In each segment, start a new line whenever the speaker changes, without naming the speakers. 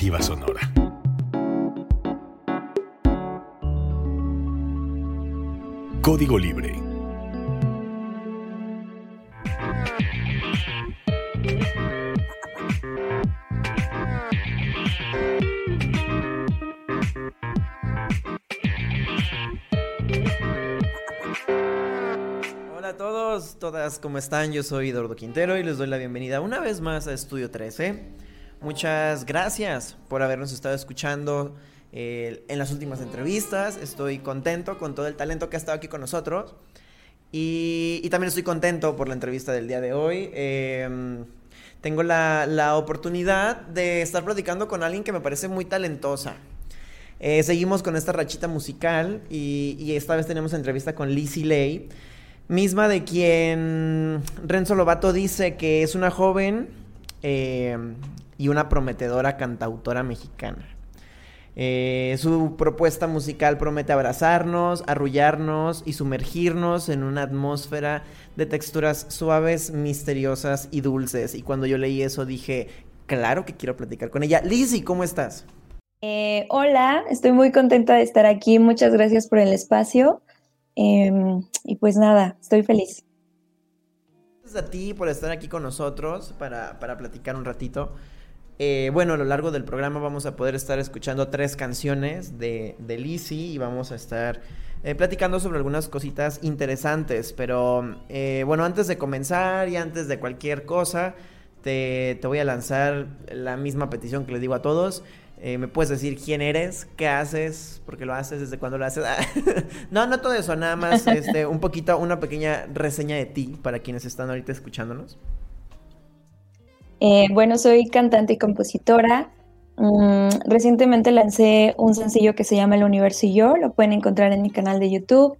Alternativa Sonora. Código Libre.
Hola a todos, todas, ¿cómo están? Yo soy Eduardo Quintero y les doy la bienvenida una vez más a Estudio 13. Muchas gracias por habernos estado escuchando eh, en las últimas entrevistas. Estoy contento con todo el talento que ha estado aquí con nosotros. Y, también estoy contento por la entrevista del día de hoy. Eh, tengo la, la, oportunidad de estar platicando con alguien que me parece muy talentosa. Eh, seguimos con esta rachita musical y, esta vez tenemos entrevista con Lizzie Lay, misma de quien Renzo Lobato dice que es una joven eh, y una prometedora cantautora mexicana. Eh, su propuesta musical promete abrazarnos, arrullarnos y sumergirnos en una atmósfera de texturas suaves, misteriosas y dulces. Y cuando yo leí eso dije, claro que quiero platicar con ella. Lizzie, ¿cómo estás?
Eh, hola, estoy muy contenta de estar aquí. Muchas gracias por el espacio. Eh, y pues nada, estoy feliz.
Gracias a ti por estar aquí con nosotros para, para platicar un ratito. Eh, bueno, a lo largo del programa vamos a poder estar escuchando tres canciones de, de Lizzie y vamos a estar eh, platicando sobre algunas cositas interesantes. Pero eh, bueno, antes de comenzar y antes de cualquier cosa, te, te, voy a lanzar la misma petición que le digo a todos. Eh, ¿Me puedes decir quién eres? ¿Qué haces? ¿Por qué lo haces? ¿Desde cuándo lo haces? no, no todo eso, nada más este, un poquito, una pequeña reseña de ti para quienes están ahorita escuchándonos.
Eh, bueno, soy cantante y compositora. Mm, recientemente lancé un sencillo que se llama El Universo y yo. Lo pueden encontrar en mi canal de YouTube.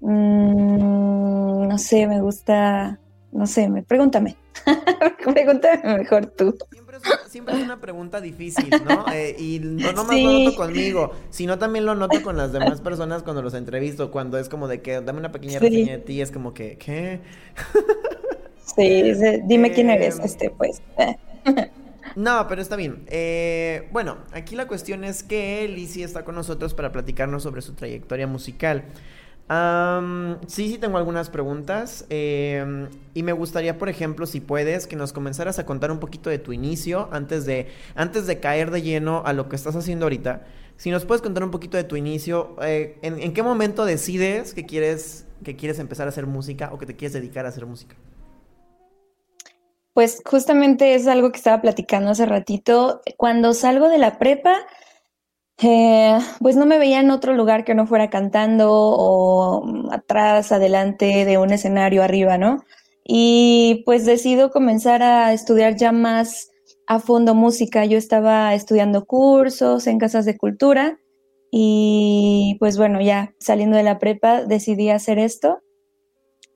Mm, no sé, me gusta. No sé, me, pregúntame. pregúntame mejor tú.
Siempre es, siempre es, una pregunta difícil, ¿no? Eh, y no nomás sí. lo noto conmigo, sino también lo noto con las demás personas cuando los entrevisto. Cuando es como de que dame una pequeña sí. reseña de ti, es como que, ¿qué?
Sí, dime quién eres, este, pues.
No, pero está bien. Eh, bueno, aquí la cuestión es que Lizzie está con nosotros para platicarnos sobre su trayectoria musical. Um, sí, sí tengo algunas preguntas eh, y me gustaría, por ejemplo, si puedes, que nos comenzaras a contar un poquito de tu inicio antes de, antes de caer de lleno a lo que estás haciendo ahorita. Si nos puedes contar un poquito de tu inicio, eh, ¿en, ¿en, qué momento decides que quieres, que quieres empezar a hacer música o que te quieres dedicar a hacer música?
Pues justamente es algo que estaba platicando hace ratito. Cuando salgo de la prepa, eh, pues no me veía en otro lugar que no fuera cantando o atrás, adelante de un escenario arriba, ¿no? Y pues decido comenzar a estudiar ya más a fondo música. Yo estaba estudiando cursos en casas de cultura y pues bueno, ya saliendo de la prepa decidí hacer esto.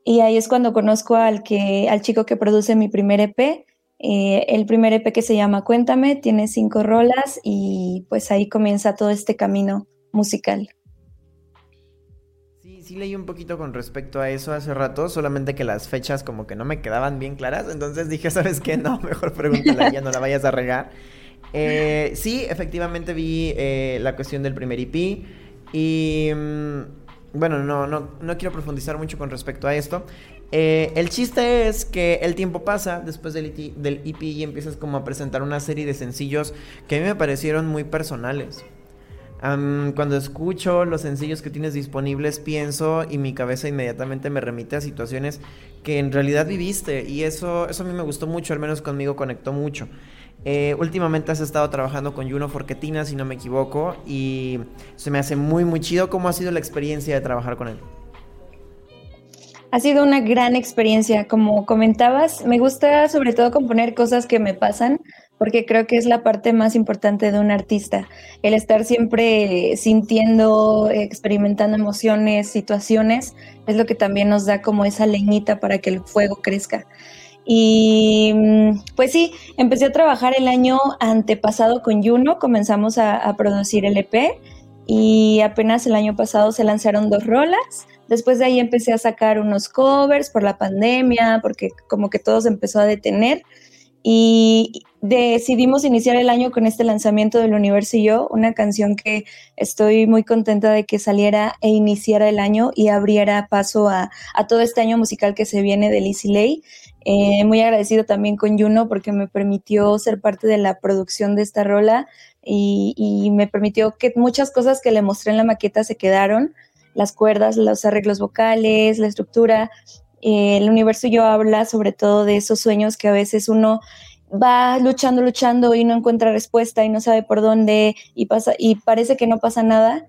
Y ahí es cuando conozco al, que, al chico que produce mi primer EP. Eh, el primer EP que se llama Cuéntame, tiene cinco rolas y pues ahí comienza todo este camino musical.
Sí, sí leí un poquito con respecto a eso hace rato, solamente que las fechas como que no me quedaban bien claras, entonces dije, ¿sabes qué? No, mejor pregúntale ya no la vayas a regar. Eh, sí, efectivamente vi eh, la cuestión del primer EP y... Mmm, bueno, no, no, no quiero profundizar mucho con respecto a esto. Eh, el chiste es que el tiempo pasa después del, del EP y empiezas como a presentar una serie de sencillos que a mí me parecieron muy personales. Cuando escucho los sencillos que tienes disponibles pienso y mi cabeza inmediatamente me remite a situaciones que en realidad viviste y eso, eso a mí me gustó mucho, al menos conmigo conectó mucho. Eh, últimamente has estado trabajando con Juno Forquetina, si no me equivoco, y se me hace muy, muy chido. ¿Cómo ha sido la experiencia de trabajar con él?
Ha sido una gran experiencia, como comentabas. Me gusta sobre todo componer cosas que me pasan, porque creo que es la parte más importante de un artista. El estar siempre sintiendo, experimentando emociones, situaciones, es lo que también nos da como esa leñita para que el fuego crezca. Y pues sí, empecé a trabajar el año antepasado con Juno, comenzamos a, a, producir el EP y apenas el año pasado se lanzaron dos rolas. Después de ahí empecé a sacar unos covers por la pandemia, porque como que todo se empezó a detener. y decidimos iniciar el año con este lanzamiento del Universo y yo, una canción que estoy muy contenta de que saliera e iniciara el año y abriera paso a, todo este año musical que se viene de Lizzy Lay. Eh, muy agradecido también con Juno porque me permitió ser parte de la producción de esta rola y, me permitió que muchas cosas que le mostré en la maqueta se quedaron, las cuerdas, los arreglos vocales, la estructura. Eh, el universo yo habla sobre todo de esos sueños que a veces uno va luchando, luchando y no encuentra respuesta y no sabe por dónde y pasa y parece que no pasa nada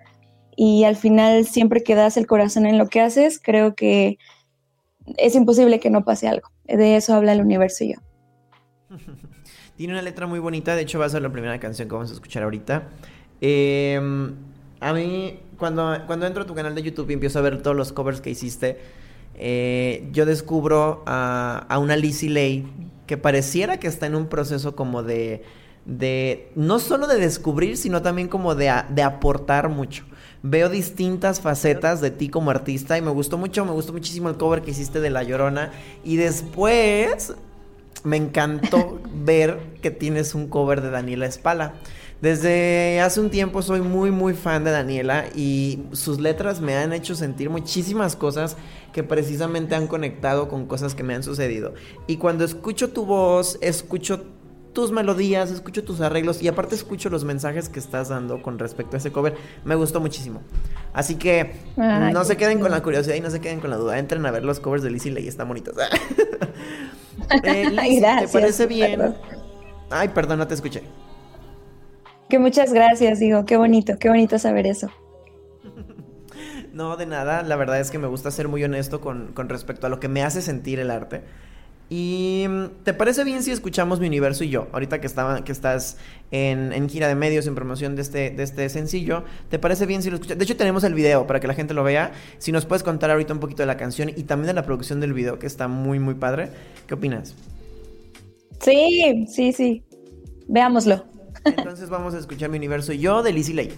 y al final siempre que das el corazón en lo que haces, creo que es imposible que no pase algo. De eso habla el universo y yo.
Tiene una letra muy bonita, de hecho va a ser la primera canción que vamos a escuchar ahorita. Em, a mí, cuando, cuando entro a tu canal de YouTube y empiezo a ver todos los covers que hiciste, eh, yo descubro a, a una Lizzie Lay que pareciera que está en un proceso como de, de no solo de descubrir, sino también como de, de aportar mucho. Veo distintas facetas de ti como artista y me gustó mucho, me gustó muchísimo el cover que hiciste de La Llorona y después me encantó ver que tienes un cover de Daniela Espala. Desde hace un tiempo soy muy muy fan de Daniela y sus letras me han hecho sentir muchísimas cosas que precisamente han conectado con cosas que me han sucedido. Y cuando escucho tu voz, escucho tus melodías, escucho tus arreglos y aparte escucho los mensajes que estás dando con respecto a ese cover. Me gustó muchísimo. Así que no se queden con la curiosidad y no se queden con la duda. Entren a ver los covers de Lizzie Ley, están bonitos.
Eh, ¿Te
parece bien? Ay, perdón, no te escuché.
Que muchas gracias, digo, qué bonito, qué bonito saber eso.
No, de nada, la verdad es que me gusta ser muy honesto con, respecto a lo que me hace sentir el arte. ¿Y mm, te parece bien si escuchamos Mi Universo y yo? Ahorita que, estaba, que estás en, gira de medios, en promoción de este, de este sencillo, ¿te parece bien si lo escuchas? De hecho, tenemos el video para que la gente lo vea. Si nos puedes contar ahorita un poquito de la canción y también de la producción del video, que está muy, muy padre. ¿Qué opinas?
Sí, sí, sí. Veámoslo.
Entonces vamos a escuchar Mi Universo y yo de Lizzie Ley.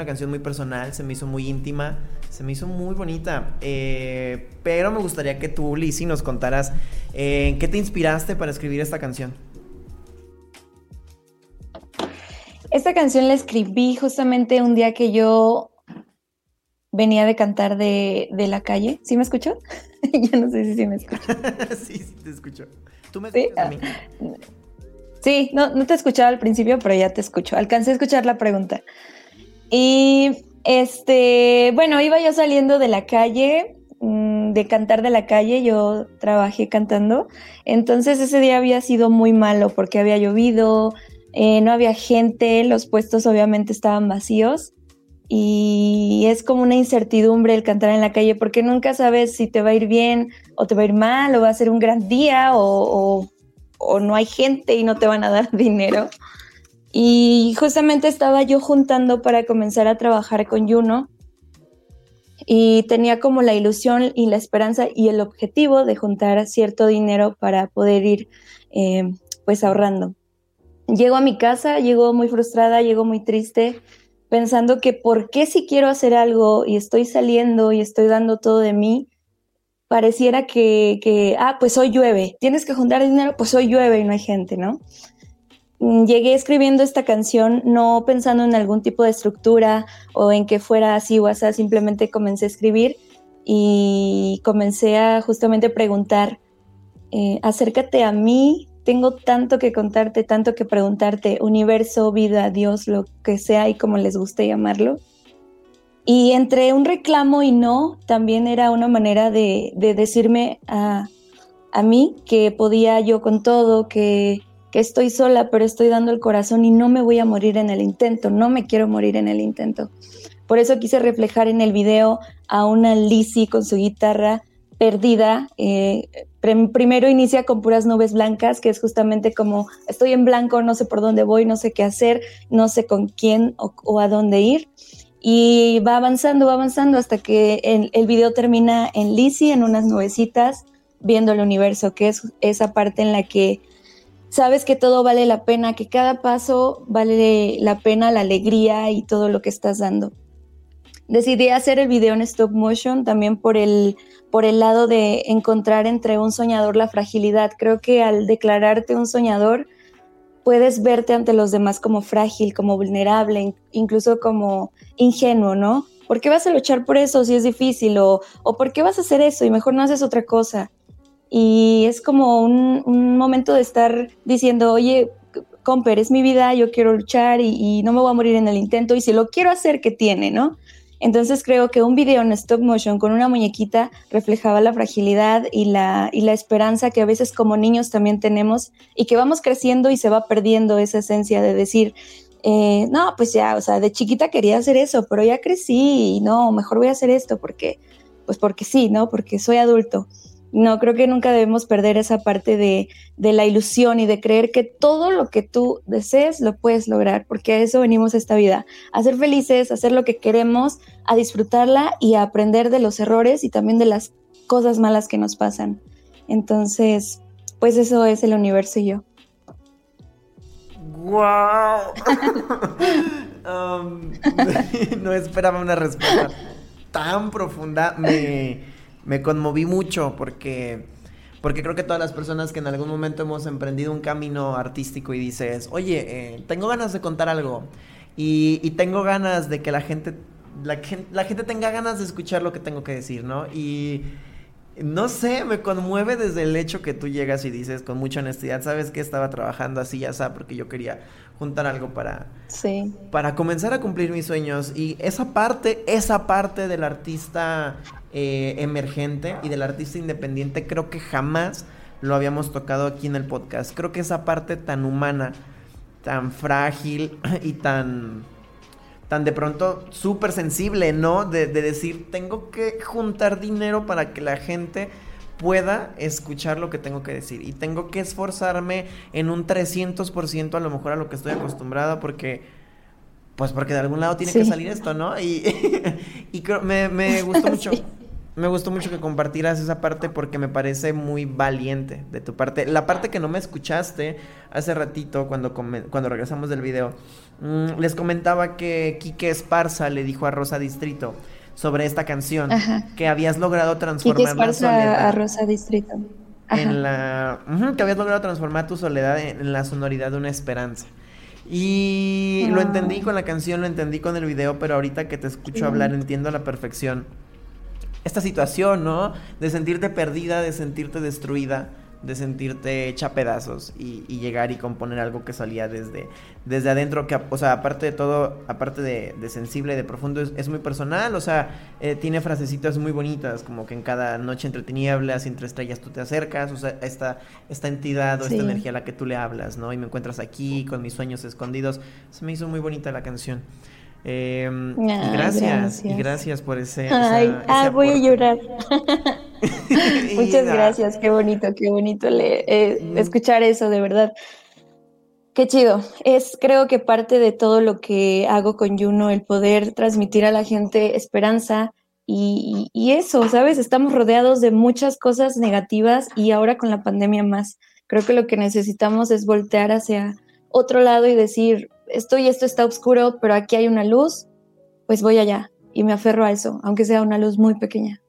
Una canción muy personal, se me hizo muy íntima, se me hizo muy bonita. Eh, pero me gustaría que tú, Lizzy, nos contaras eh, en qué te inspiraste para escribir esta canción.
Esta canción la escribí justamente un día que yo venía de cantar de, la calle. ¿Sí me escuchó? ya no sé si sí me escuchó.
sí, sí, te escucho. ¿Tú me escuchas a mí? Ah,
sí, no, no te escuchaba al principio, pero ya te escucho. Alcancé a escuchar la pregunta. Y este, bueno, iba yo saliendo de la calle, mm, de cantar de la calle, yo trabajé cantando. Entonces ese día había sido muy malo porque había llovido, eh, no había gente, los puestos obviamente estaban vacíos y es como una incertidumbre el cantar en la calle porque nunca sabes si te va a ir bien o te va a ir mal o va a ser un gran día o, o, no hay gente y no te van a dar dinero. Y justamente estaba yo juntando para comenzar a trabajar con Juno y tenía como la ilusión y la esperanza y el objetivo de juntar cierto dinero para poder ir eh, pues ahorrando. Llego a mi casa, llego muy frustrada, llego muy triste, pensando que por qué si quiero hacer algo y estoy saliendo y estoy dando todo de mí, pareciera que, que, ah, pues hoy llueve, tienes que juntar dinero, pues hoy llueve y no hay gente, ¿no? Mm, llegué escribiendo esta canción no pensando en algún tipo de estructura o en que fuera así o así, simplemente comencé a escribir y comencé a justamente preguntar, eh, acércate a mí, tengo tanto que contarte, tanto que preguntarte, universo, vida, Dios, lo que sea y como les guste llamarlo. Y entre un reclamo y no, también era una manera de, decirme a, a, mí que podía yo con todo, que, que estoy sola, pero estoy dando el corazón y no me voy a morir en el intento, no me quiero morir en el intento. Por eso quise reflejar en el video a una Lizzie con su guitarra perdida. Eh, primero inicia con puras nubes blancas, que es justamente como estoy en blanco, no sé por dónde voy, no sé qué hacer, no sé con quién o, a dónde ir. Y va avanzando, va avanzando hasta que el, el video termina en Lizzie, en unas nubecitas, viendo el universo, que es esa parte en la que sabes que todo vale la pena, que cada paso vale la pena, la alegría y todo lo que estás dando. Decidí hacer el video en stop motion también por el, por el lado de encontrar entre un soñador la fragilidad. Creo que al declararte un soñador, puedes verte ante los demás como frágil, como vulnerable, incluso como ingenuo, ¿no? ¿Por qué vas a luchar por eso si es difícil? O, o ¿por qué vas a hacer eso y mejor no haces otra cosa? Y es como un, momento de estar diciendo, oye, Comper, es mi vida, yo quiero luchar y, y, no me voy a morir en el intento. Y si lo quiero hacer, ¿qué tiene, no? Entonces creo que un video en stop motion con una muñequita reflejaba la fragilidad y la, y la esperanza que a veces como niños también tenemos y que vamos creciendo y se va perdiendo esa esencia de decir, eh, no, pues ya, o sea, de chiquita quería hacer eso, pero ya crecí y no, mejor voy a hacer esto porque, pues porque sí, ¿no? Porque soy adulto. No, creo que nunca debemos perder esa parte de, la ilusión y de creer que todo lo que tú desees lo puedes lograr, porque a eso venimos esta vida, a ser felices, a hacer lo que queremos, a disfrutarla y a aprender de los errores y también de las cosas malas que nos pasan. Entonces, pues eso es el universo y yo.
¡Wow! Um, no esperaba una respuesta tan profunda. Me me conmoví mucho porque, porque creo que todas las personas que en algún momento hemos emprendido un camino artístico y dices, oye, eh, tengo ganas de contar algo y, tengo ganas de que la gente, la, gente tenga ganas de escuchar lo que tengo que decir, ¿no? Y no sé, me conmueve desde el hecho que tú llegas y dices con mucha honestidad, sabes que estaba trabajando así ya sabes, porque yo quería juntar algo para
sí.
para comenzar a cumplir mis sueños y esa parte, esa parte del artista eh, emergente y del artista independiente creo que jamás lo habíamos tocado aquí en el podcast. Creo que esa parte tan humana, tan frágil y tan tan de pronto súper sensible, ¿no? De, decir, tengo que juntar dinero para que la gente pueda escuchar lo que tengo que decir. Y tengo que esforzarme en un 300% a lo mejor a lo que estoy acostumbrada porque... Pues porque de algún lado tiene que salir esto, ¿no? Y, y me, me, gustó mucho. me gustó mucho que compartieras esa parte porque me parece muy valiente de tu parte. La parte que no me escuchaste hace ratito cuando, cuando regresamos del video, mm, les comentaba que Quique Esparza le dijo a Rosa Distrito sobre esta canción que habías logrado transformar
la soledad a Rosa Distrito.
En la que habías logrado transformar tu soledad en, la sonoridad de una esperanza. Y lo entendí con la canción, lo entendí con el video, pero ahorita que te escucho hablar entiendo a la perfección esta situación, ¿no? De sentirte perdida, de sentirte destruida, de sentirte hecha pedazos y, llegar y componer algo que salía desde, desde adentro, que, o sea, aparte de todo, aparte de, sensible, de profundo, es, muy personal, o sea, eh, tiene frasecitas muy bonitas, como que en cada noche entre tinieblas y entre estrellas tú te acercas, o sea, esta, esta entidad o esta energía a la que tú le hablas, ¿no? Y me encuentras aquí con mis sueños escondidos, se me hizo muy bonita la canción. Y gracias, y gracias por ese.
Ay, ah, voy a llorar. Muchas gracias, qué bonito, qué bonito eh, mm. escuchar eso, de verdad. Qué chido. Es creo que parte de todo lo que hago con Juno, el poder transmitir a la gente esperanza y, y eso, ¿sabes? Estamos rodeados de muchas cosas negativas y ahora con la pandemia más. Creo que lo que necesitamos es voltear hacia otro lado y decir, esto y esto está oscuro, pero aquí hay una luz, pues voy allá y me aferro a eso, aunque sea una luz muy pequeña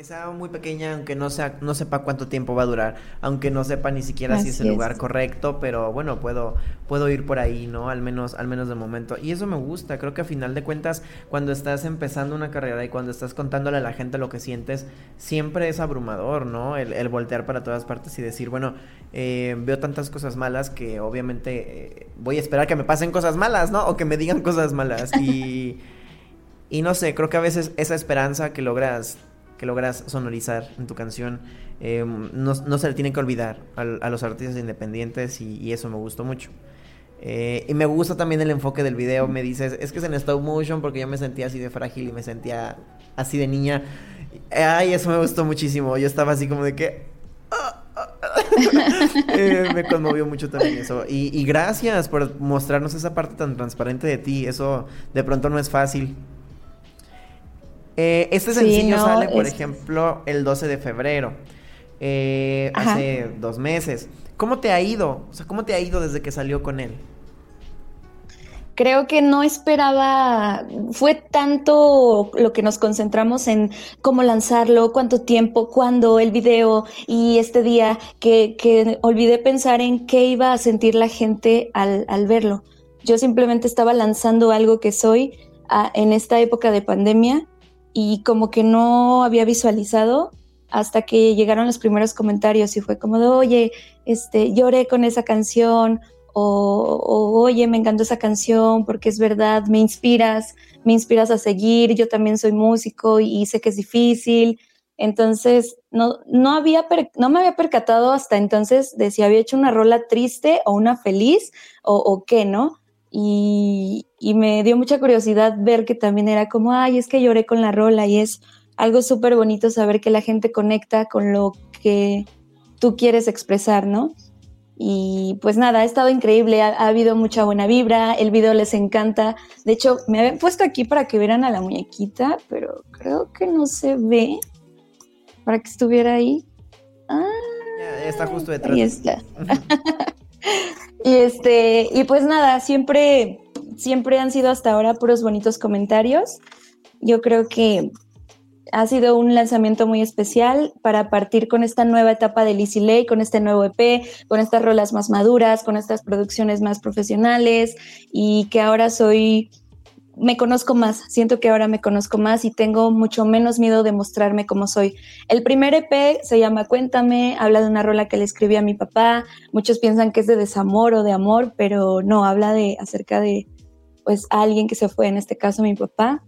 que sea muy pequeña, aunque no sea, no sepa cuánto tiempo va a durar, aunque no sepa ni siquiera si es el lugar correcto, pero bueno, puedo, puedo ir por ahí, ¿no? Al menos, al menos de momento. Y eso me gusta, creo que a final de cuentas, cuando estás empezando una carrera y cuando estás contándole a la gente lo que sientes, siempre es abrumador, ¿no? El, voltear para todas partes y decir, bueno, eh, veo tantas cosas malas que obviamente eh, voy a esperar que me pasen cosas malas, ¿no? O que me digan cosas malas. Y, y no sé, creo que a veces esa esperanza que logras que logras sonorizar en tu canción, eh, no, se le tiene que olvidar a, los artistas independientes y, eso me gustó mucho. Eh, y me gusta también el enfoque del video, me dices, es que es en stop motion porque yo me sentía así de frágil y me sentía así de niña. Ay, eso me gustó muchísimo, yo estaba así como de que... Eh, me conmovió mucho también eso. Y, y gracias por mostrarnos esa parte tan transparente de ti. Eso de pronto no es fácil. Eh, este sencillo sale, por ejemplo, el 12 de febrero. Eh, hace dos meses. ¿Cómo te ha ido? O sea, ¿cómo te ha ido desde que salió con él?
Creo que no esperaba, fue tanto lo que nos concentramos en cómo lanzarlo, cuánto tiempo, cuándo, el video y este día, que, que olvidé pensar en qué iba a sentir la gente al, al verlo. Yo simplemente estaba lanzando algo que soy ah, en esta época de pandemia y como que no había visualizado hasta que llegaron los primeros comentarios y fue como de, oye, este, lloré con esa canción o, oye, me encantó esa canción porque es verdad, me inspiras, me inspiras a seguir, yo también soy músico y, sé que es difícil. Entonces, no, no, había no me había percatado hasta entonces de si había hecho una rola triste o una feliz o, o qué, ¿no? Y, me dio mucha curiosidad ver que también era como, ay, es que lloré con la rola y es algo súper bonito saber que la gente conecta con lo que tú quieres expresar, ¿no? Y pues nada, ha estado increíble, ha, habido mucha buena vibra, el video les encanta. De hecho, me habían puesto aquí para que vieran a la muñequita, pero creo que no se ve para que estuviera ahí.
Ah, ya, está justo detrás.
Ahí está. Y este, y pues nada, siempre, siempre han sido hasta ahora puros bonitos comentarios. Yo creo que ha sido un lanzamiento muy especial para partir con esta nueva etapa de Lizzy Lay, con este nuevo EP, con estas rolas más maduras, con estas producciones más profesionales y que ahora soy me conozco más, siento que ahora me conozco más y tengo mucho menos miedo de mostrarme como soy. El primer EP se llama Cuéntame, habla de una rola que le escribí a mi papá, muchos piensan que es de desamor o de amor, pero no, habla de acerca de pues alguien que se fue, en este caso mi papá.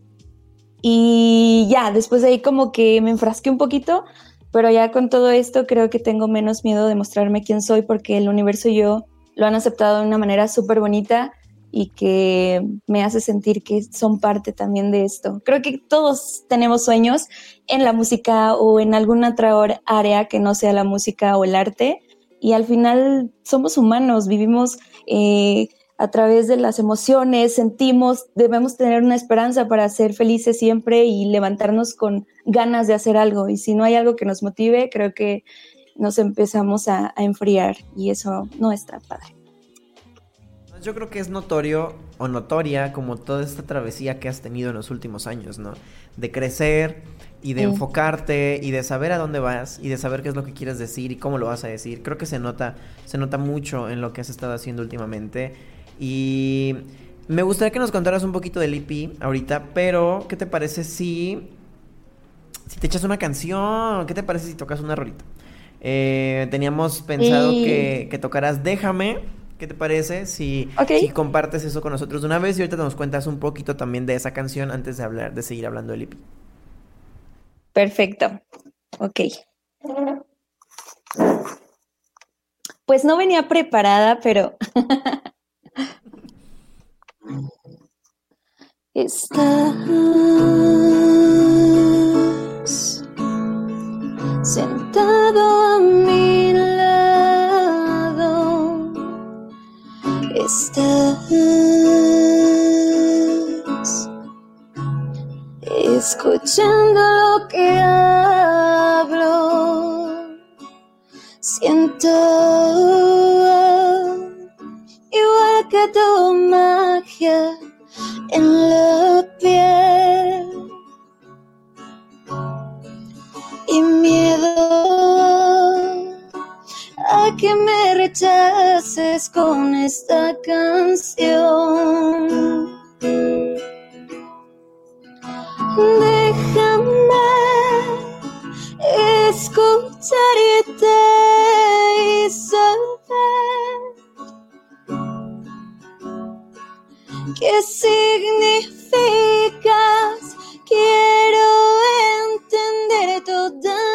Y ya, después de ahí como que me enfrasqué un poquito, pero ya con todo esto creo que tengo menos miedo de mostrarme quién soy porque el universo y yo lo han aceptado de una manera súper bonita y que me hace sentir que son parte también de esto. Creo que todos tenemos sueños en la música o en alguna otra área que no sea la música o el arte y al final somos humanos, vivimos eh, a través de las emociones, sentimos, debemos tener una esperanza para ser felices siempre y levantarnos con ganas de hacer algo. Y si no hay algo que nos motive, creo que nos empezamos a, enfriar y eso no está padre.
Yo creo que es notorio o notoria como toda esta travesía que has tenido en los últimos años, ¿no? De crecer y de enfocarte y de saber a dónde vas y de saber qué es lo que quieres decir y cómo lo vas a decir. Creo que se nota, se nota mucho en lo que has estado haciendo últimamente. Y me gustaría que nos contaras un poquito del EP ahorita, pero ¿qué te parece si, si te echas una canción? ¿Qué te parece si tocas una rolita? Eh, teníamos pensado que, que tocaras Déjame. ¿Qué te parece si, si, compartes eso con nosotros de una vez y ahorita nos cuentas un poquito también de esa canción antes de hablar, de seguir hablando del EP?
Perfecto. Ok. Pues no venía preparada, pero Estás sentado a mi Estás escuchando lo que hablo. Siento igual que tu magia en la piel y miedo a que me rechaces con esta canción. Déjame escucharte y saber ¿Qué significas? Quiero entender toda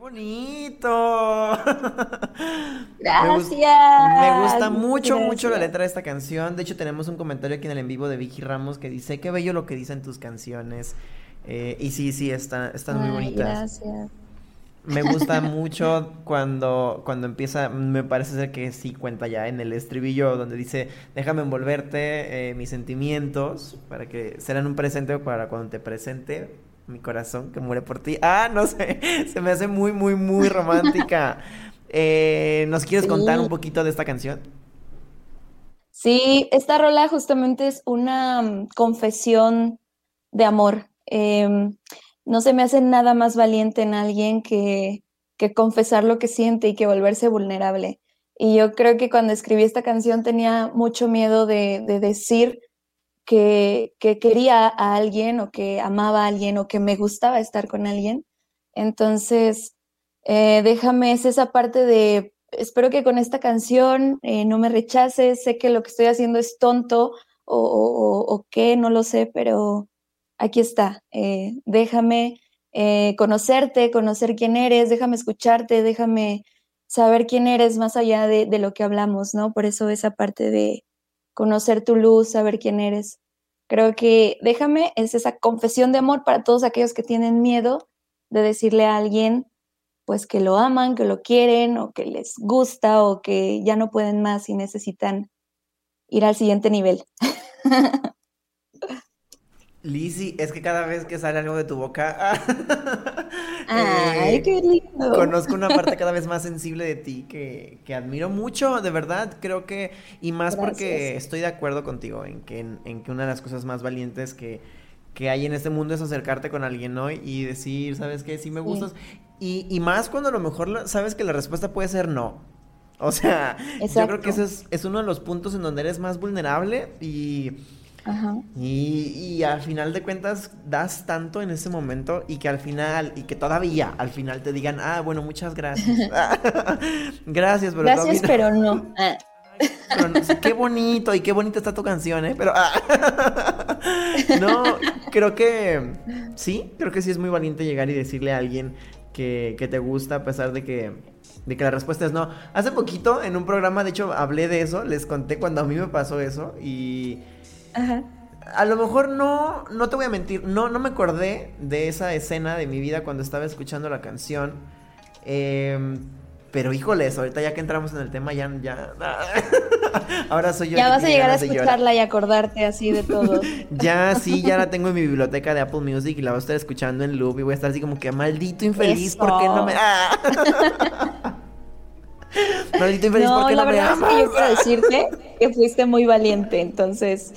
bonito! Gracias.
Me, gusta mucho, mucho la letra de esta canción. De hecho, tenemos un comentario aquí en el en vivo de Vicky Ramos que dice, qué bello lo que dicen tus canciones. Eh, y sí, sí, están, están muy bonitas. Gracias. Me gusta mucho cuando, cuando empieza, me parece ser que sí cuenta ya en el estribillo donde dice, déjame envolverte eh, mis sentimientos para que serán un presente para cuando te presente, mi corazón que muere por ti. Ah, no sé, se me hace muy, muy, muy romántica. Eh, ¿Nos quieres contar un poquito de esta canción?
Sí, esta rola justamente es una mm, confesión de amor. Em, no se me hace nada más valiente en alguien que, que confesar lo que siente y que volverse vulnerable. Y yo creo que cuando escribí esta canción tenía mucho miedo de, decir que, que, quería a alguien o que amaba a alguien o que me gustaba estar con alguien. Entonces, eh, déjame, es esa parte de, espero que con esta canción eh, no me rechaces, sé que lo que estoy haciendo es tonto o, qué, no lo sé, pero aquí está, eh, déjame conocerte, conocer quién eres, déjame escucharte, déjame saber quién eres más allá de, lo que hablamos, ¿no? Por eso esa parte de conocer tu luz, saber quién eres. Creo que déjame es esa confesión de amor para todos aquellos que tienen miedo de decirle a alguien pues que lo aman, que lo quieren o que les gusta o que ya no pueden más y necesitan ir al siguiente nivel.
Lizzy, es que cada vez que sale algo de tu boca,
Ay, eh, qué lindo.
Conozco una parte cada vez más sensible de ti que, que admiro mucho, de verdad, creo que, y más porque estoy de acuerdo contigo en que, en, que una de las cosas más valientes que, que hay en este mundo es acercarte con alguien, ¿no? Y decir, ¿sabes qué? Sí me gustas. Y, y más cuando a lo mejor sabes que la respuesta puede ser no. O sea, yo creo que ese es, es uno de los puntos en donde eres más vulnerable y y, y, al final de cuentas das tanto en ese momento y que al final, y que todavía al final te digan, ah, bueno, muchas gracias. gracias,
pero Gracias, pero no. Ah.
qué bonito y qué bonita está tu canción, ¿eh? Pero, ah. no, creo que sí, creo que sí es muy valiente llegar y decirle a alguien que, que te gusta a pesar de que de que la respuesta es no. Hace poquito en un programa, de hecho, hablé de eso, les conté cuando a mí me pasó eso y a lo mejor no, no te voy a mentir, no, no me acordé de esa escena de mi vida cuando estaba escuchando la canción. Em, pero híjoles, ahorita ya que entramos en el tema, ya, ya. Ahora soy yo.
Ya vas a llegar a escucharla y acordarte así de todo.
ya, sí, ya la tengo en mi biblioteca de Apple Music y la voy a estar escuchando en loop y voy a estar así como que maldito infeliz, ¿por qué no me.? Maldito infeliz, ¿por qué no, me amas?
Es que yo quiero decirte que fuiste muy valiente, entonces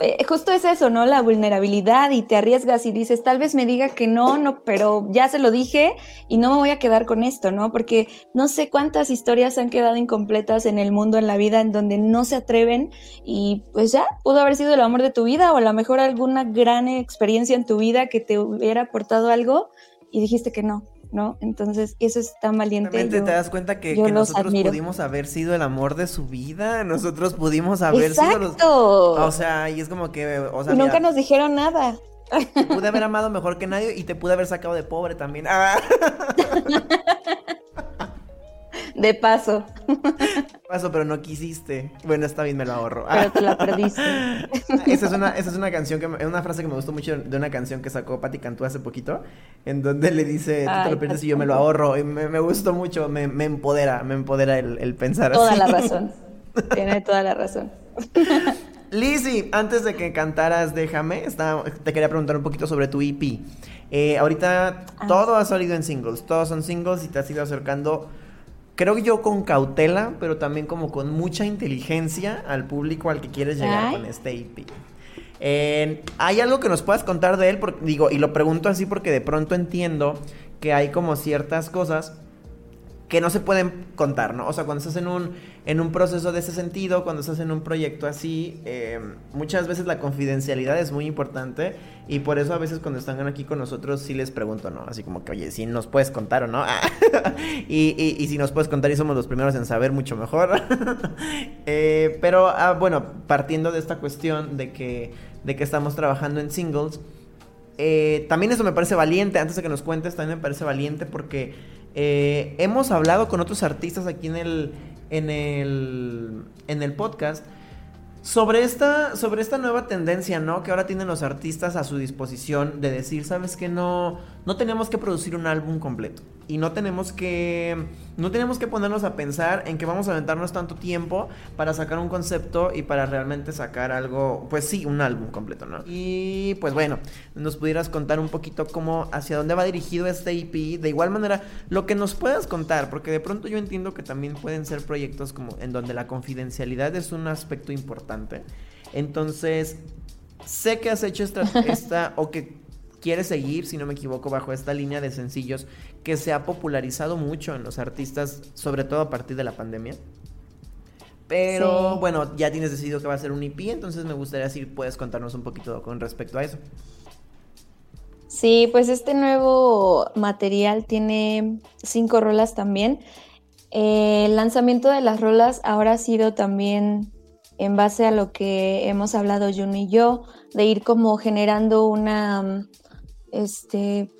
eh, justo es eso, ¿no? La vulnerabilidad y te arriesgas y dices, tal vez me diga que no, no, pero ya se lo dije y no me voy a quedar con esto, ¿no? Porque no sé cuántas historias han quedado incompletas en el mundo, en la vida, en donde no se atreven y pues ya pudo haber sido el amor de tu vida o a lo mejor alguna gran experiencia en tu vida que te hubiera aportado algo y dijiste que no. ¿No? Entonces, eso es tan valiente.
Realmente te das cuenta que, nosotros pudimos haber sido el amor de su vida, nosotros pudimos haber sido los... O sea, y es como que... O sea,
y nunca nos dijeron nada.
Te pude haber amado mejor que nadie y te pude haber sacado de pobre también.
De paso.
Paso, pero no quisiste. Bueno, está bien, me lo ahorro.
Pero te la perdiste.
esa, es una, esa es una canción que es una frase que me gustó mucho de una canción que sacó Patti Cantú hace poquito, en donde le dice, tú te lo pierdes y yo me lo ahorro. Y me, gustó mucho, me, empodera, me empodera el, pensar
toda así. Toda la razón. Tiene toda la razón.
Lizzy, antes de que cantaras Déjame, te quería preguntar un poquito sobre tu EP. Eh, ahorita ah. todo ha salido en singles, todos son singles y te has ido acercando creo yo con cautela, pero también como con mucha inteligencia al público al que quieres llegar con este EP. ¿Hay algo que nos puedas contar de él? Porque, digo, y lo pregunto así porque de pronto entiendo que hay como ciertas cosas que no se pueden contar, ¿no? O sea, cuando estás en un, en un proceso de ese sentido, cuando estás en un proyecto así, em, muchas veces la confidencialidad es muy importante y por eso a veces cuando están aquí con nosotros sí les pregunto, ¿no? Así como que, oye, si nos puedes contar o no. y, y, si nos puedes contar y somos los primeros en saber mucho mejor. Eh, pero, ah, bueno, partiendo de esta cuestión de que, de que estamos trabajando en singles, eh, también eso me parece valiente, antes de que nos cuentes, también me parece valiente porque eh, hemos hablado con otros artistas aquí en el, en el, en el podcast sobre esta, sobre esta nueva tendencia, ¿no? Que ahora tienen los artistas a su disposición de decir, ¿sabes que No, no tenemos que producir un álbum completo. Y no tenemos que. No tenemos que ponernos a pensar en que vamos a aventarnos tanto tiempo para sacar un concepto y para realmente sacar algo. Pues sí, un álbum completo, ¿no? Y pues bueno, nos pudieras contar un poquito cómo, hacia dónde va dirigido este EP. De igual manera, lo que nos puedas contar, porque de pronto yo entiendo que también pueden ser proyectos como en donde la confidencialidad es un aspecto importante. Entonces, sé que has hecho esta, esta o que quieres seguir, si no me equivoco, bajo esta línea de sencillos que se ha popularizado mucho en los artistas, sobre todo a partir de la pandemia. Pero bueno, ya tienes decidido que va a ser un EP, entonces me gustaría si puedes contarnos un poquito con respecto a eso.
Sí, pues este nuevo material tiene cinco rolas también. Eh, el lanzamiento de las rolas ahora ha sido también en base a lo que hemos hablado Juno y yo, de ir como generando una, este,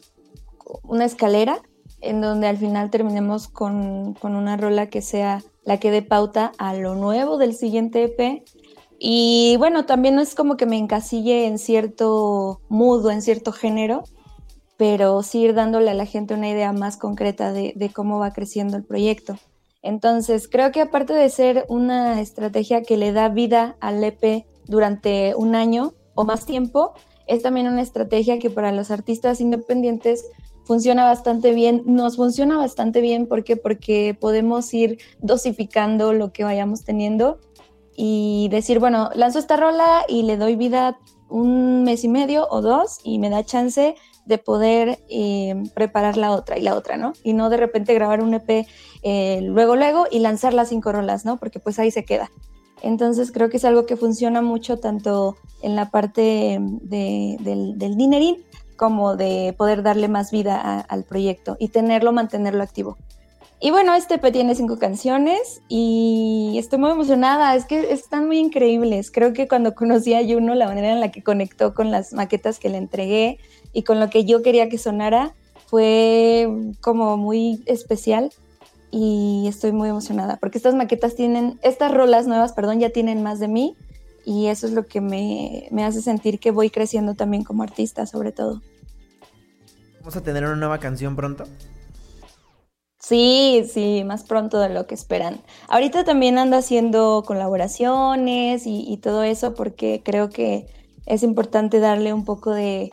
una escalera en donde al final terminemos con, una rola que sea la que dé pauta a lo nuevo del siguiente EP. Y bueno, también no es como que me encasille en cierto mood en cierto género, pero sí ir dándole a la gente una idea más concreta de, de cómo va creciendo el proyecto. Entonces, creo que aparte de ser una estrategia que le da vida al EP durante un año o más tiempo, es también una estrategia que para los artistas independientes funciona bastante bien, nos funciona bastante bien ¿por porque podemos ir dosificando lo que vayamos teniendo y decir, bueno, lanzo esta rola y le doy vida un mes y medio o dos y me da chance de poder eh, preparar la otra y la otra, ¿no? Y no de repente grabar un EP eh, luego, luego y lanzar las cinco rolas, ¿no? Porque pues ahí se queda. Entonces creo que es algo que funciona mucho tanto en la parte del, del dinerín como de poder darle más vida al proyecto y tenerlo, mantenerlo activo. Y bueno, este EP tiene cinco canciones y estoy muy emocionada, es que están muy increíbles. Creo que cuando conocí a Juno, la manera en la que conectó con las maquetas que le entregué y con lo que yo quería que sonara fue como muy especial y estoy muy emocionada porque estas maquetas tienen, estas rolas nuevas, perdón, ya tienen más de mí y eso es lo que me, me hace sentir que voy creciendo también como artista, sobre todo.
¿Vamos a tener una nueva canción pronto?
Sí, sí, más pronto de lo que esperan. Ahorita también ando haciendo colaboraciones y, y, todo eso porque creo que es importante darle un poco de,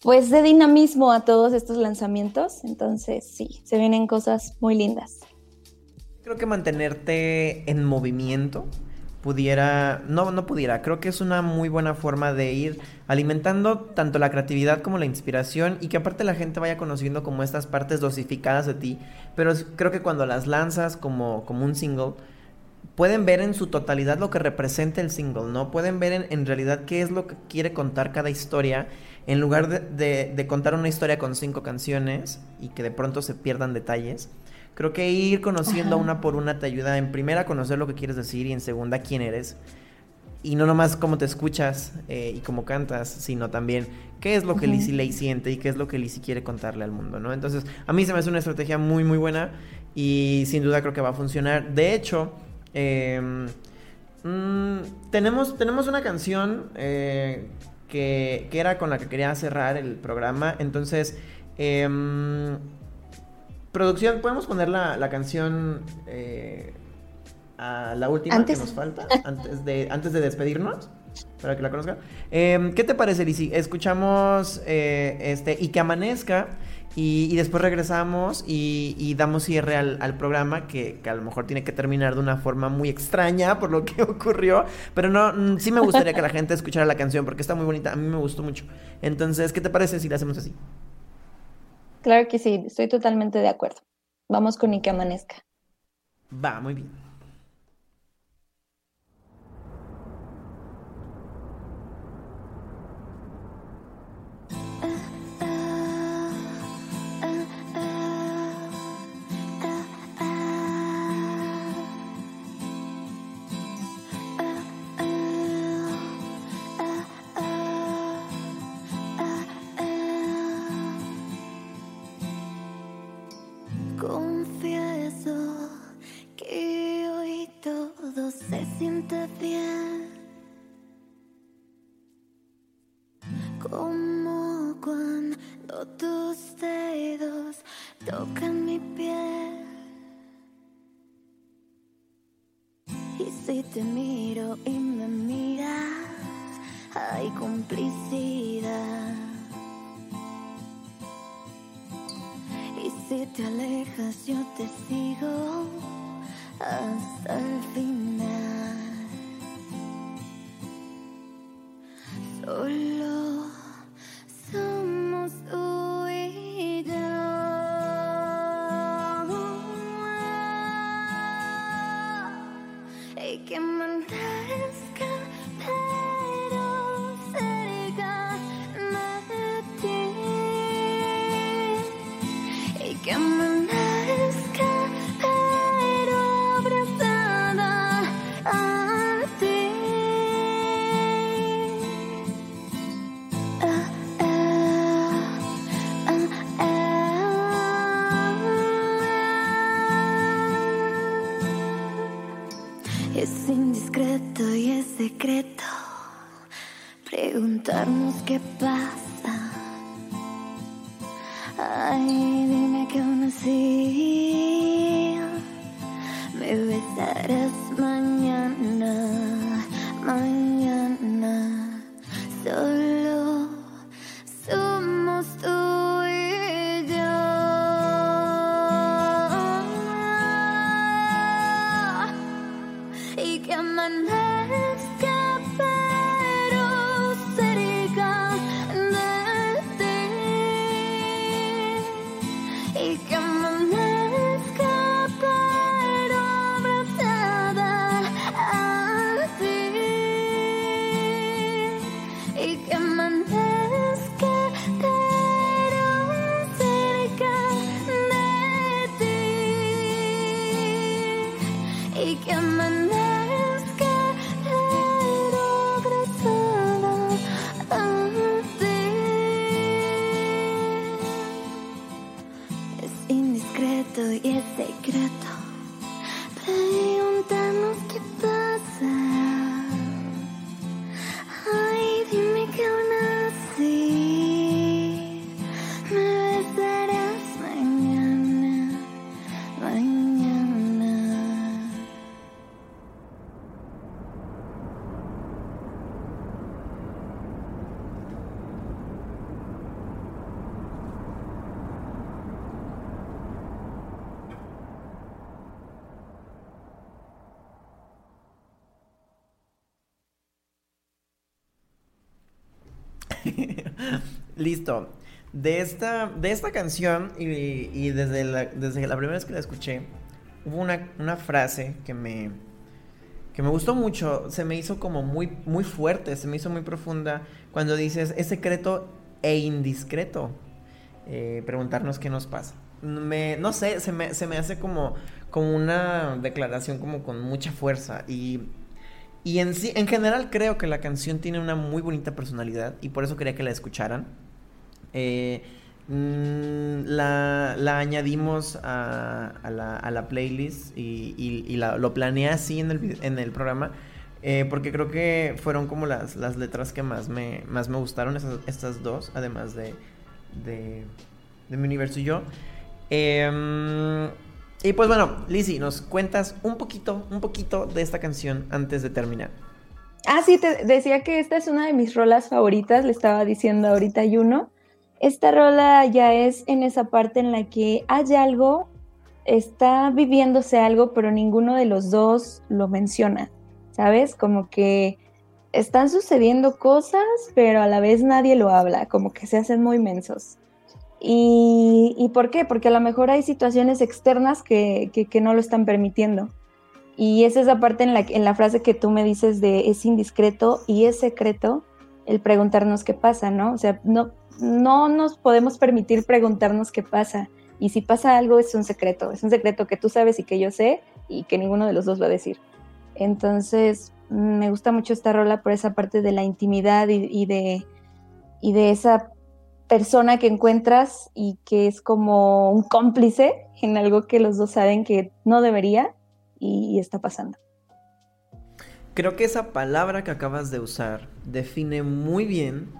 pues de dinamismo a todos estos lanzamientos. Entonces, sí, se vienen cosas muy lindas.
Creo que mantenerte en movimiento pudiera, no, no pudiera, creo que es una muy buena forma de ir alimentando tanto la creatividad como la inspiración y que aparte la gente vaya conociendo como estas partes dosificadas de ti, pero creo que cuando las lanzas como, como un single, pueden ver en su totalidad lo que representa el single, ¿no? Pueden ver en, en realidad qué es lo que quiere contar cada historia en lugar de, contar una historia con cinco canciones y que de pronto se pierdan detalles, creo que ir conociendo una por una te ayuda en primera a conocer lo que quieres decir y en segunda quién eres. Y no nomás cómo te escuchas eh, y cómo cantas, sino también qué es lo que Lizzie Lay siente y qué es lo que Lizzie quiere contarle al mundo, ¿no? Entonces, a mí se me hace una estrategia muy, muy buena y sin duda creo que va a funcionar. De hecho, em, mm, tenemos, tenemos una canción eh, que, era con la que quería cerrar el programa. Entonces, em, producción, ¿podemos poner la, canción eh, a la última que nos falta antes de, antes de despedirnos? Para que la conozcan. Em, ¿Qué te parece, Lizzy? Escuchamos eh, este y que amanezca. Y, después regresamos y, damos cierre al, programa que, a lo mejor tiene que terminar de una forma muy extraña por lo que ocurrió. Pero no, mm, sí me gustaría que la gente escuchara la canción porque está muy bonita. A mí me gustó mucho. Entonces, ¿qué te parece si la hacemos así?
Claro que sí, estoy totalmente de acuerdo. Vamos con Y que amanezca.
Va, muy bien.
Preguntarnos qué pasa. Es indiscreto y es secreto. Preguntarnos qué pasa.
Listo. De esta, de esta canción y, y desde, la, desde la primera vez que la escuché, hubo una, una frase que me, que me gustó mucho. Se me hizo como muy, muy fuerte, se me hizo muy profunda cuando dices, es secreto e indiscreto. eh, preguntarnos qué nos pasa. No sé, se me, se me hace como, como una declaración como con mucha fuerza y y en sí, en general creo que la canción tiene una muy bonita personalidad y por eso quería que la escucharan. Eh, mm, la, la añadimos a, la, a la playlist y, y- lo planeé así en el, en el programa eh, porque creo que fueron como las, las letras que más me, más me gustaron, esas, estas dos, además de, de, de mi universo y yo. Em, y pues bueno, Lizzy, nos cuentas un poquito, un poquito de esta canción antes de terminar.
Ah, sí, te decía que esta es una de mis rolas favoritas, le estaba diciendo ahorita a Yuno. Esta rola ya es en esa parte en la que hay algo, está viviéndose algo, pero ninguno de los dos lo menciona, ¿sabes? Como que están sucediendo cosas, pero a la vez nadie lo habla, como que se hacen muy mensos. ¿Y, y por qué? Porque a lo mejor hay situaciones externas que, que- que no lo están permitiendo. Y esa es la parte en la, en la frase que tú me dices de es indiscreto y es secreto el preguntarnos qué pasa, ¿no? O sea, no, no nos podemos permitir preguntarnos qué pasa. Y si pasa algo es un secreto, es un secreto que tú sabes y que yo sé y que ninguno de los dos va a decir. Entonces, mm, me gusta mucho esta rola por esa parte de la intimidad y, de, y de esa persona que encuentras y que es como un cómplice en algo que los dos saben que no debería y está pasando.
Creo que esa palabra que acabas de usar define muy bien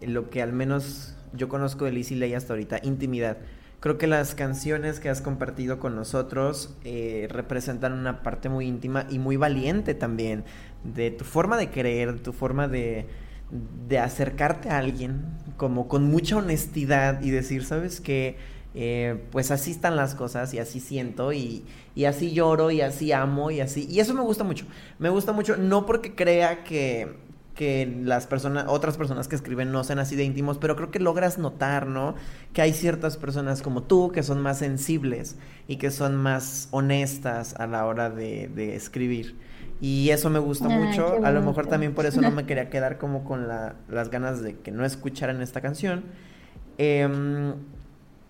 lo que al menos yo conozco de Lizzie Ley hasta ahorita, intimidad. Creo que las canciones que has compartido con nosotros eh, representan una parte muy íntima y muy valiente también de tu forma de creer, tu forma de, de acercarte a alguien como con mucha honestidad y decir, ¿sabes qué? Eh, pues así están las cosas y así siento y, y, así lloro y así amo y así. Y eso me gusta mucho. Me gusta mucho, no porque crea que, que las personas, otras personas que escriben no sean así de íntimos, pero creo que logras notar, ¿no? Que hay ciertas personas como tú que son más sensibles y que son más honestas a la hora de, de escribir. Y eso me gusta mucho. A lo mejor también por eso no me quería quedar como con la- las ganas de que no escucharan esta canción. Em,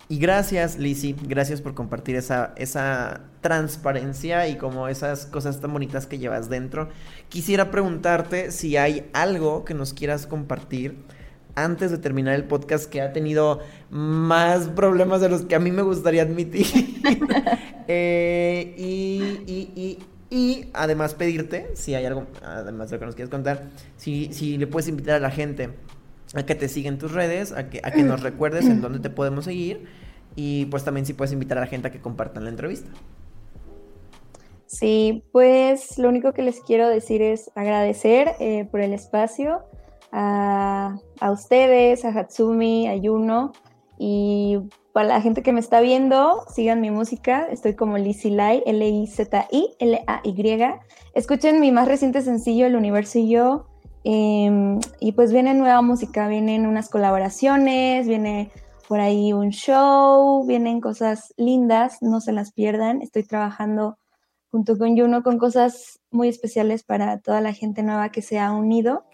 y gracias, Lizzy, gracias por compartir esa, esa transparencia y como esas cosas tan bonitas que llevas dentro. Quisiera preguntarte si hay algo que nos quieras compartir antes de terminar el podcast que ha tenido más problemas de los que a mí me gustaría admitir. Eh, y, y- y- y además pedirte, si hay algo, además de lo que nos quieres contar, si, si le puedes invitar a la gente a que te siga en tus redes, a que, a que nos recuerdes en dónde te podemos seguir y pues también si puedes invitar a la gente a que compartan la entrevista.
Sí, pues lo único que les quiero decir es agradecer eh, por el espacio a, a ustedes, a Hatsumi, a Yuno y para la gente que me está viendo, sigan mi música. Estoy como Lizzy Lai, L-I-Z-I, L-A-Y. Escuchen mi más reciente sencillo, El Universo y Yo. Em, y pues viene nueva música, vienen unas colaboraciones, viene por ahí un show, vienen cosas lindas, no se las pierdan. Estoy trabajando junto con Juno con cosas muy especiales para toda la gente nueva que se ha unido.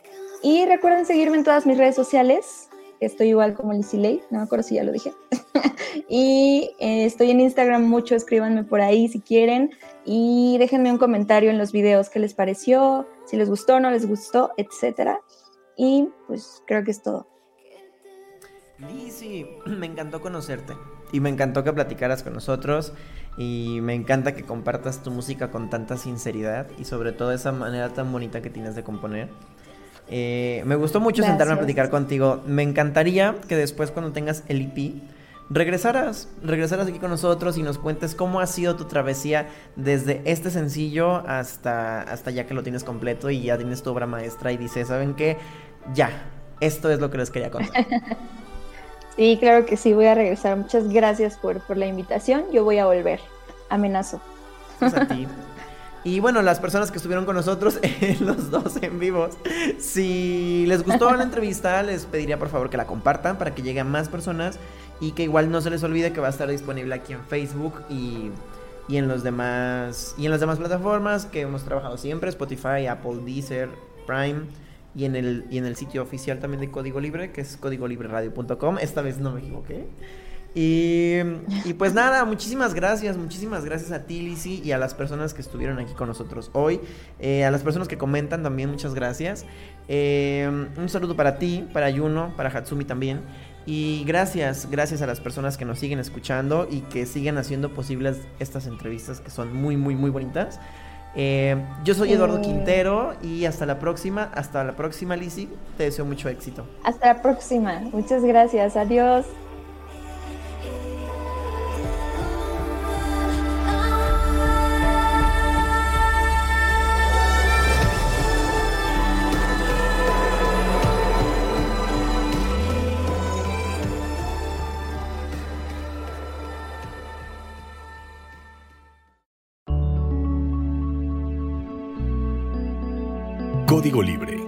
Y recuerden seguirme en todas mis redes sociales. Estoy igual como Lizzy Lay, no me acuerdo si ya lo dije. y eh, estoy en Instagram mucho, escríbanme por ahí si quieren. Y déjenme un comentario en los videos qué les pareció, si les gustó, no les gustó, etcétera. Y pues creo que es todo.
Lizzy, me encantó conocerte y me encantó que platicaras con nosotros y me encanta que compartas tu música con tanta sinceridad y sobre todo esa manera tan bonita que tienes de componer. Eh, me gustó mucho sentarme a platicar contigo. Me encantaría que después cuando tengas el EP regresaras, regresaras aquí con nosotros y nos cuentes cómo ha sido tu travesía desde este sencillo hasta, hasta ya que lo tienes completo y ya tienes tu obra maestra y dices, ¿saben qué? Ya, esto es lo que les quería contar.
Sí, claro que sí, voy a regresar. Muchas gracias por, por la invitación. Yo voy a volver. Amenazo.
Gracias a ti. Y bueno, las personas que estuvieron con nosotros, los dos en vivos, si les gustó la entrevista, les pediría por favor que la compartan para que llegue a más personas y que igual no se les olvide que va a estar disponible aquí en Facebook y, y en los demás y en las demás plataformas que hemos trabajado siempre, Spotify, Apple, Deezer, Prime y en el y en el sitio oficial también de Código Libre, que es códigolibreradio.com. Esta vez no me equivoqué. Y, y pues nada, muchísimas gracias, muchísimas gracias a ti, Lizzy, y a las personas que estuvieron aquí con nosotros hoy. Eh, a las personas que comentan también, muchas gracias. Eh, un saludo para ti, para Yuno, para Hatsumi también. Y gracias, gracias a las personas que nos siguen escuchando y que siguen haciendo posibles estas entrevistas que son muy, muy, muy bonitas. Eh, yo soy Eduardo
Eh.
Quintero y hasta la próxima, hasta la próxima, Lizzy. Te deseo mucho éxito.
Hasta la próxima. Muchas gracias. Adiós.
Código Libre